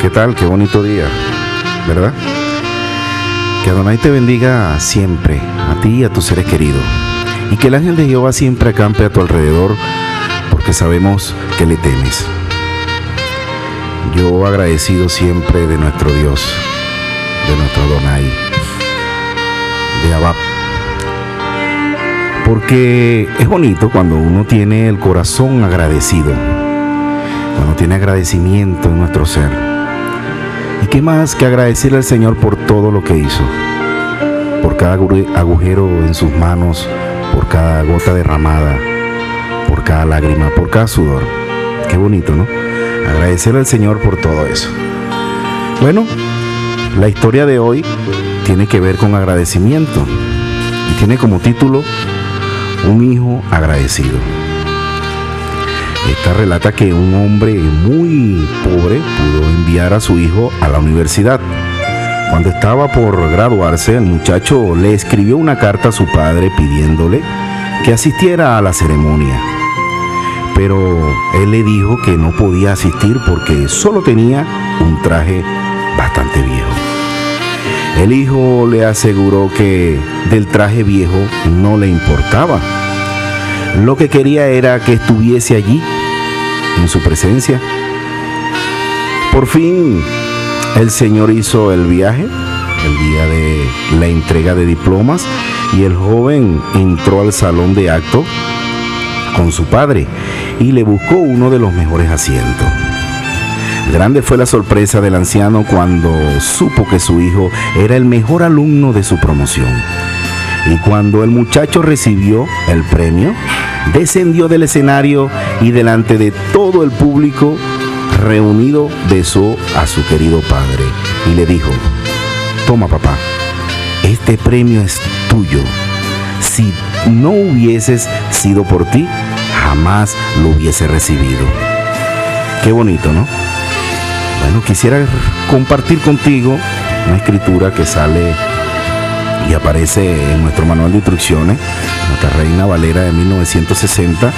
¿Qué tal? Qué bonito día, ¿verdad? Que Adonai te bendiga siempre, a ti y a tus seres queridos. Y que el ángel de Jehová siempre acampe a tu alrededor, porque sabemos que le temes. Yo agradecido siempre de nuestro Dios, de nuestro Adonai, de Abba. Porque es bonito cuando uno tiene el corazón agradecido, cuando tiene agradecimiento en nuestro ser. ¿Y qué más que agradecerle al Señor por todo lo que hizo? Por cada agujero en sus manos, por cada gota derramada, por cada lágrima, por cada sudor. Qué bonito, ¿no? Agradecerle al Señor por todo eso. Bueno, la historia de hoy tiene que ver con agradecimiento y tiene como título Un hijo agradecido. Esta relata que un hombre muy pobre pudo enviar a su hijo a la universidad. Cuando estaba por graduarse, el muchacho le escribió una carta a su padre pidiéndole que asistiera a la ceremonia. Pero él le dijo que no podía asistir porque solo tenía un traje bastante viejo. El hijo le aseguró que del traje viejo no le importaba. Lo que quería era que estuviese allí, en su presencia. Por fin, el Señor hizo el viaje, el día de la entrega de diplomas, y el joven entró al salón de acto con su padre y le buscó uno de los mejores asientos. Grande fue la sorpresa del anciano cuando supo que su hijo era el mejor alumno de su promoción. Y cuando el muchacho recibió el premio, descendió del escenario y delante de todo el público reunido besó a su querido padre y le dijo, toma papá, este premio es tuyo. Si no hubieses sido por ti, jamás lo hubiese recibido. Qué bonito, ¿no? Bueno, quisiera compartir contigo una escritura que sale y aparece en nuestro manual de instrucciones, nuestra Reina Valera de 1960,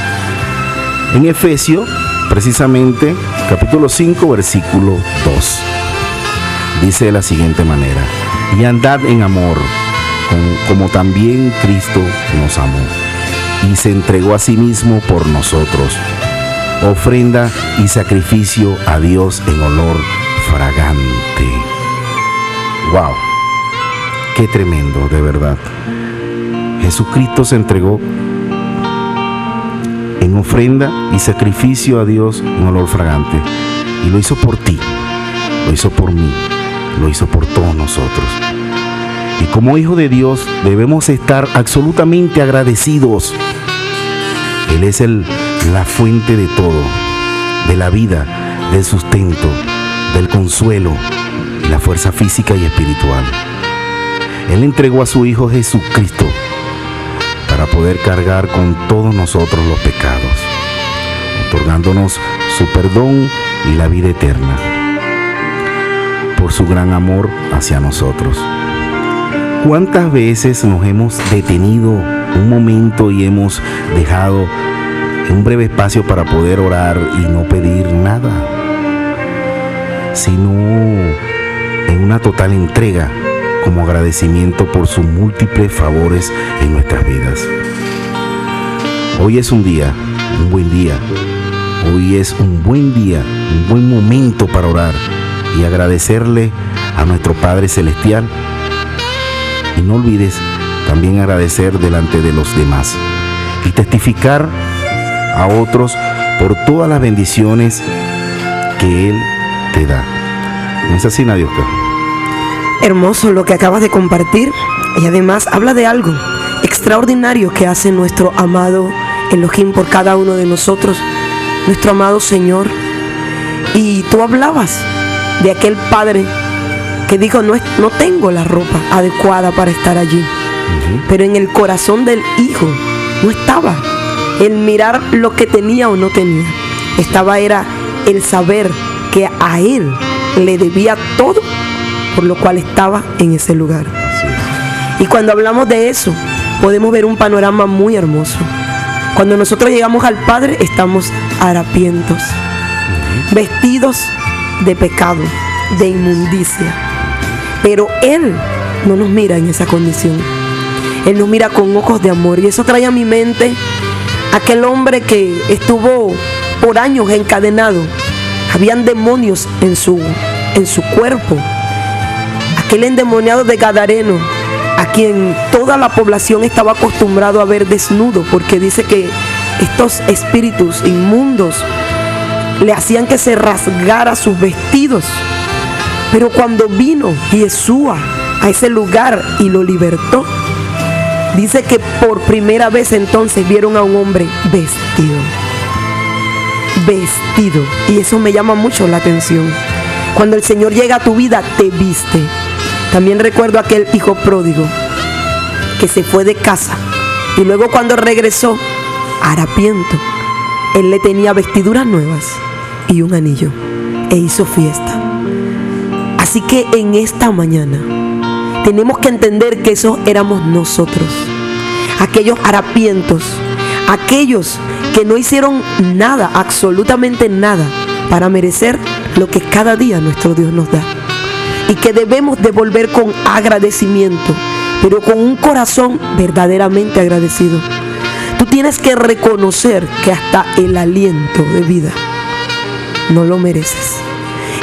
en Efesios, precisamente capítulo 5, versículo 2. Dice de la siguiente manera, y andad en amor, como también Cristo nos amó, y se entregó a sí mismo por nosotros ofrenda y sacrificio a Dios en olor fragante. ¡Wow! ¡Qué tremendo, de verdad! Jesucristo se entregó en ofrenda y sacrificio a Dios en olor fragante. Y lo hizo por ti, lo hizo por mí, lo hizo por todos nosotros. Y como hijo de Dios debemos estar absolutamente agradecidos. Él es el la fuente de todo, de la vida, del sustento, del consuelo la fuerza física y espiritual. Él entregó a su Hijo Jesucristo para poder cargar con todos nosotros los pecados, otorgándonos su perdón y la vida eterna, por su gran amor hacia nosotros. ¿Cuántas veces nos hemos detenido un momento y hemos dejado un breve espacio para poder orar y no pedir nada, sino en una total entrega como agradecimiento por sus múltiples favores en nuestras vidas. Hoy es un día, un buen día. Hoy es un buen día, un buen momento para orar y agradecerle a nuestro Padre Celestial. Y no olvides también agradecer delante de los demás y testificar a otros por todas las bendiciones que Él te da. ¿No es así, Nadioska? Hermoso lo que acabas de compartir y además habla de algo extraordinario que hace nuestro amado Elohim por cada uno de nosotros, nuestro amado Señor. Y tú hablabas de aquel padre que dijo, no, no tengo la ropa adecuada para estar allí. Pero en el corazón del hijo no estaba el mirar lo que tenía o no tenía. Estaba era el saber que a él le debía todo por lo cual estaba en ese lugar. Y cuando hablamos de eso, podemos ver un panorama muy hermoso. Cuando nosotros llegamos al Padre, estamos harapientos, vestidos de pecado, de inmundicia. Pero Él no nos mira en esa condición. Él nos mira con ojos de amor. Y eso trae a mi mente aquel hombre que estuvo por años encadenado. Habían demonios en su, en su cuerpo. Aquel endemoniado de Gadareno, a quien toda la población estaba acostumbrado a ver desnudo, porque dice que estos espíritus inmundos le hacían que se rasgara sus vestidos. Pero cuando vino Yeshua a ese lugar y lo libertó, dice que por primera vez entonces vieron a un hombre vestido. Vestido. Y eso me llama mucho la atención. Cuando el Señor llega a tu vida, te viste. También recuerdo aquel hijo pródigo que se fue de casa y luego cuando regresó, harapiento, él le tenía vestiduras nuevas y un anillo e hizo fiesta. Así que en esta mañana tenemos que entender que esos éramos nosotros, aquellos harapientos, aquellos que no hicieron nada, absolutamente nada, para merecer lo que cada día nuestro Dios nos da. Y que debemos devolver con agradecimiento, pero con un corazón verdaderamente agradecido. Tú tienes que reconocer que hasta el aliento de vida no lo mereces.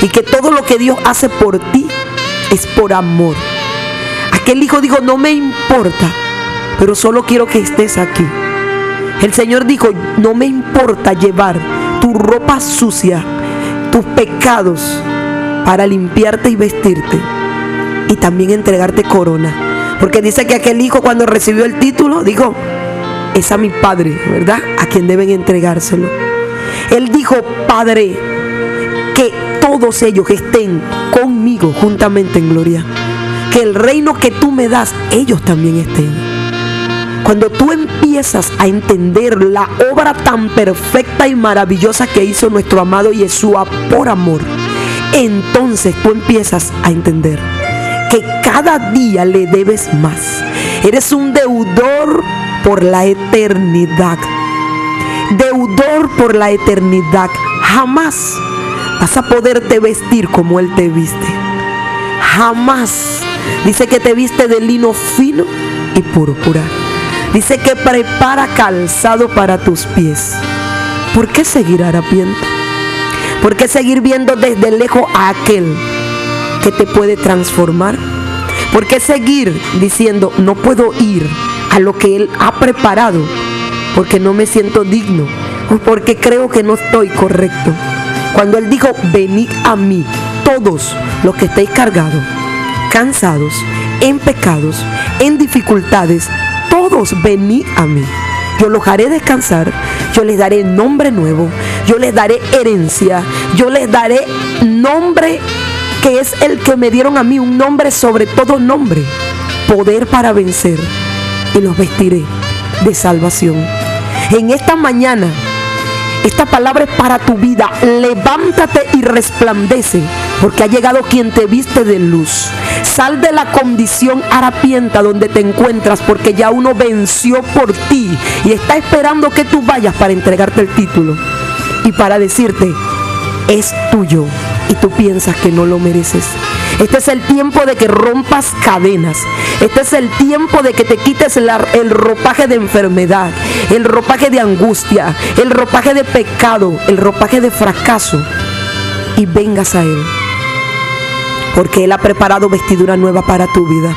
Y que todo lo que Dios hace por ti es por amor. Aquel hijo dijo, no me importa, pero solo quiero que estés aquí. El Señor dijo, no me importa llevar tu ropa sucia, tus pecados, para limpiarte y vestirte. Y también entregarte corona. Porque dice que aquel hijo cuando recibió el título dijo, es a mi padre, ¿verdad? A quien deben entregárselo. Él dijo, Padre, que todos ellos estén conmigo juntamente en gloria. Que el reino que tú me das, ellos también estén. Cuando tú empiezas a entender la obra tan perfecta y maravillosa que hizo nuestro amado Yeshua por amor, entonces tú empiezas a entender que cada día le debes más. Eres un deudor por la eternidad. Deudor por la eternidad. Jamás vas a poderte vestir como Él te viste. Jamás. Dice que te viste de lino fino y púrpura. Dice que prepara calzado para tus pies. ¿Por qué seguir harapiento? ¿Por qué seguir viendo desde lejos a aquel que te puede transformar? ¿Por qué seguir diciendo no puedo ir a lo que Él ha preparado? Porque no me siento digno o porque creo que no estoy correcto. Cuando Él dijo, venid a mí, todos los que estéis cargados, cansados, en pecados, en dificultades, todos venid a mí. Yo los haré descansar, yo les daré nombre nuevo, yo les daré herencia, yo les daré nombre que es el que me dieron a mí, un nombre sobre todo nombre, poder para vencer, y los vestiré de salvación. En esta mañana esta palabra es para tu vida. Levántate y resplandece, porque ha llegado quien te viste de luz. Sal de la condición harapienta donde te encuentras, porque ya uno venció por ti y está esperando que tú vayas para entregarte el título y para decirte, es tuyo y tú piensas que no lo mereces. Este es el tiempo de que rompas cadenas. Este es el tiempo de que te quites el ropaje de enfermedad, el ropaje de angustia, el ropaje de pecado, el ropaje de fracaso y vengas a Él. Porque Él ha preparado vestidura nueva para tu vida.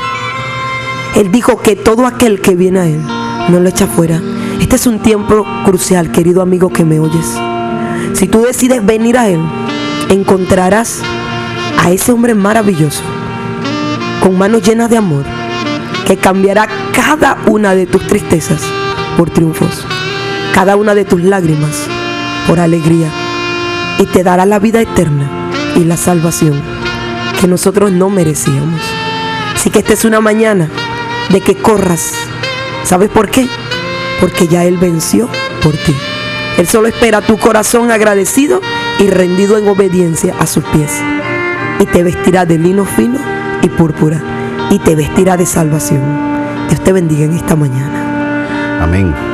Él dijo que todo aquel que viene a Él no lo echa fuera. Este es un tiempo crucial, querido amigo que me oyes. Si tú decides venir a Él, encontrarás a ese hombre maravilloso, con manos llenas de amor, que cambiará cada una de tus tristezas por triunfos, cada una de tus lágrimas por alegría, y te dará la vida eterna y la salvación que nosotros no merecíamos. Así que esta es una mañana de que corras. ¿Sabes por qué? Porque ya Él venció por ti. Él solo espera tu corazón agradecido y rendido en obediencia a sus pies. Y te vestirá de lino fino y púrpura. Y te vestirá de salvación. Dios te bendiga en esta mañana. Amén.